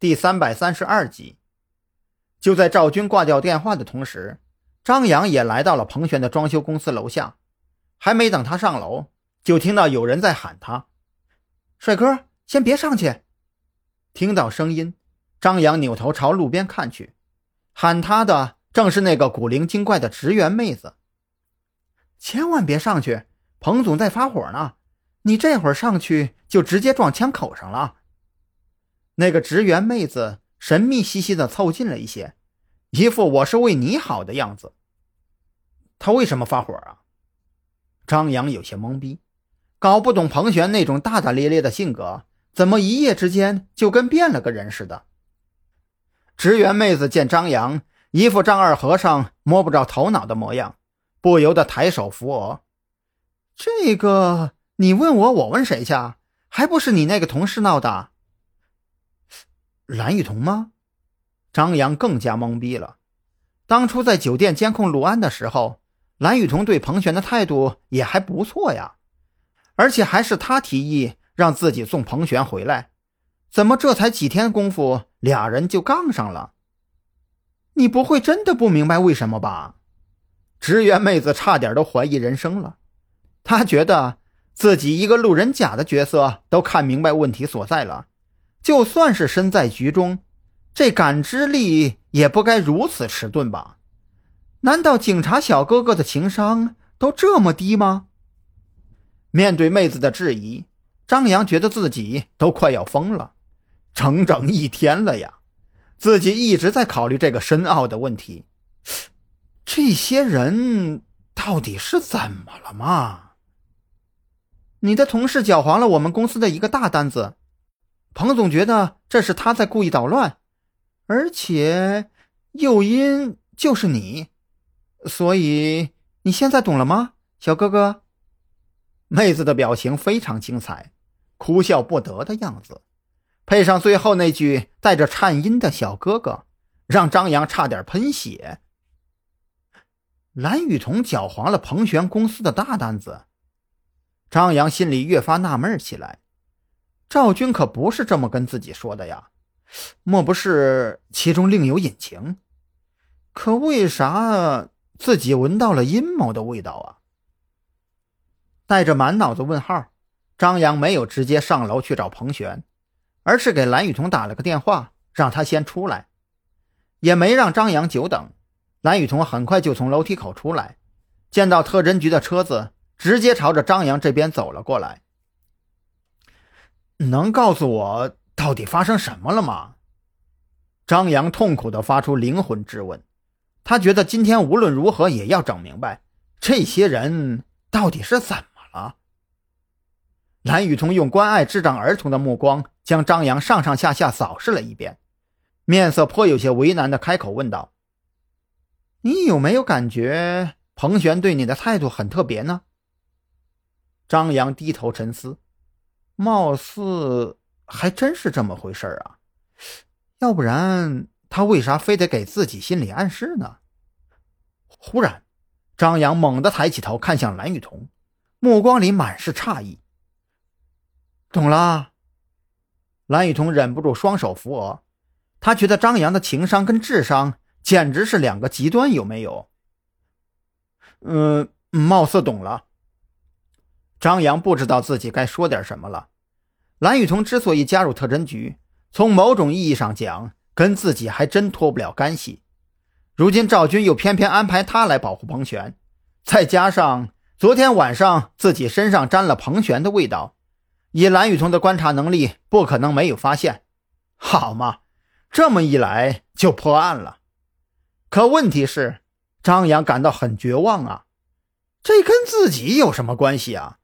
第三百三十二集。就在赵军挂掉电话的同时，张扬也来到了彭璇的装修公司楼下。还没等他上楼，就听到有人在喊他：“帅哥，先别上去。”听到声音，张扬扭头朝路边看去，喊他的正是那个古灵精怪的职员妹子。千万别上去，彭总在发火呢。你这会儿上去就直接撞枪口上了。那个职员妹子神秘兮兮的凑近了一些，一副我是为你好的样子。他为什么发火啊？张扬有些懵逼，搞不懂彭璇那种大大咧咧的性格，怎么一夜之间就跟变了个人似的。职员妹子见张扬一副丈二和尚摸不着头脑的模样，不由得抬手扶额。这个。你问我，我问谁去？还不是你那个同事闹的？蓝雨桐吗？张扬更加懵逼了。当初在酒店监控陆安的时候，蓝雨桐对彭璇的态度也还不错呀，而且还是他提议让自己送彭璇回来。怎么这才几天功夫，俩人就杠上了？你不会真的不明白为什么吧？职员妹子差点都怀疑人生了，她觉得。自己一个路人甲的角色都看明白问题所在了，就算是身在局中，这感知力也不该如此迟钝吧？难道警察小哥哥的情商都这么低吗？面对妹子的质疑，张扬觉得自己都快要疯了。整整一天了呀，自己一直在考虑这个深奥的问题：这些人到底是怎么了嘛？你的同事搅黄了我们公司的一个大单子，彭总觉得这是他在故意捣乱，而且诱因就是你，所以你现在懂了吗，小哥哥？妹子的表情非常精彩，哭笑不得的样子，配上最后那句带着颤音的小哥哥，让张扬差点喷血。蓝雨桐搅黄了彭璇公司的大单子。张扬心里越发纳闷起来，赵军可不是这么跟自己说的呀，莫不是其中另有隐情？可为啥自己闻到了阴谋的味道啊？带着满脑子问号，张扬没有直接上楼去找彭璇，而是给蓝雨桐打了个电话，让他先出来，也没让张扬久等。蓝雨桐很快就从楼梯口出来，见到特侦局的车子。直接朝着张扬这边走了过来。能告诉我到底发生什么了吗？张扬痛苦地发出灵魂质问。他觉得今天无论如何也要整明白这些人到底是怎么了。蓝雨桐用关爱智障儿童的目光将张扬上上下下扫视了一遍，面色颇有些为难地开口问道：“你有没有感觉彭璇对你的态度很特别呢？”张扬低头沉思，貌似还真是这么回事啊！要不然他为啥非得给自己心理暗示呢？忽然，张扬猛地抬起头看向蓝雨桐，目光里满是诧异。懂了，蓝雨桐忍不住双手扶额，他觉得张扬的情商跟智商简直是两个极端，有没有？嗯，貌似懂了。张扬不知道自己该说点什么了。蓝雨桐之所以加入特侦局，从某种意义上讲，跟自己还真脱不了干系。如今赵军又偏偏安排他来保护彭璇，再加上昨天晚上自己身上沾了彭璇的味道，以蓝雨桐的观察能力，不可能没有发现。好嘛，这么一来就破案了。可问题是，张扬感到很绝望啊！这跟自己有什么关系啊？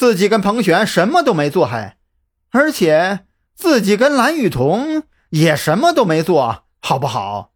自己跟彭璇什么都没做，还，而且自己跟蓝雨桐也什么都没做，好不好？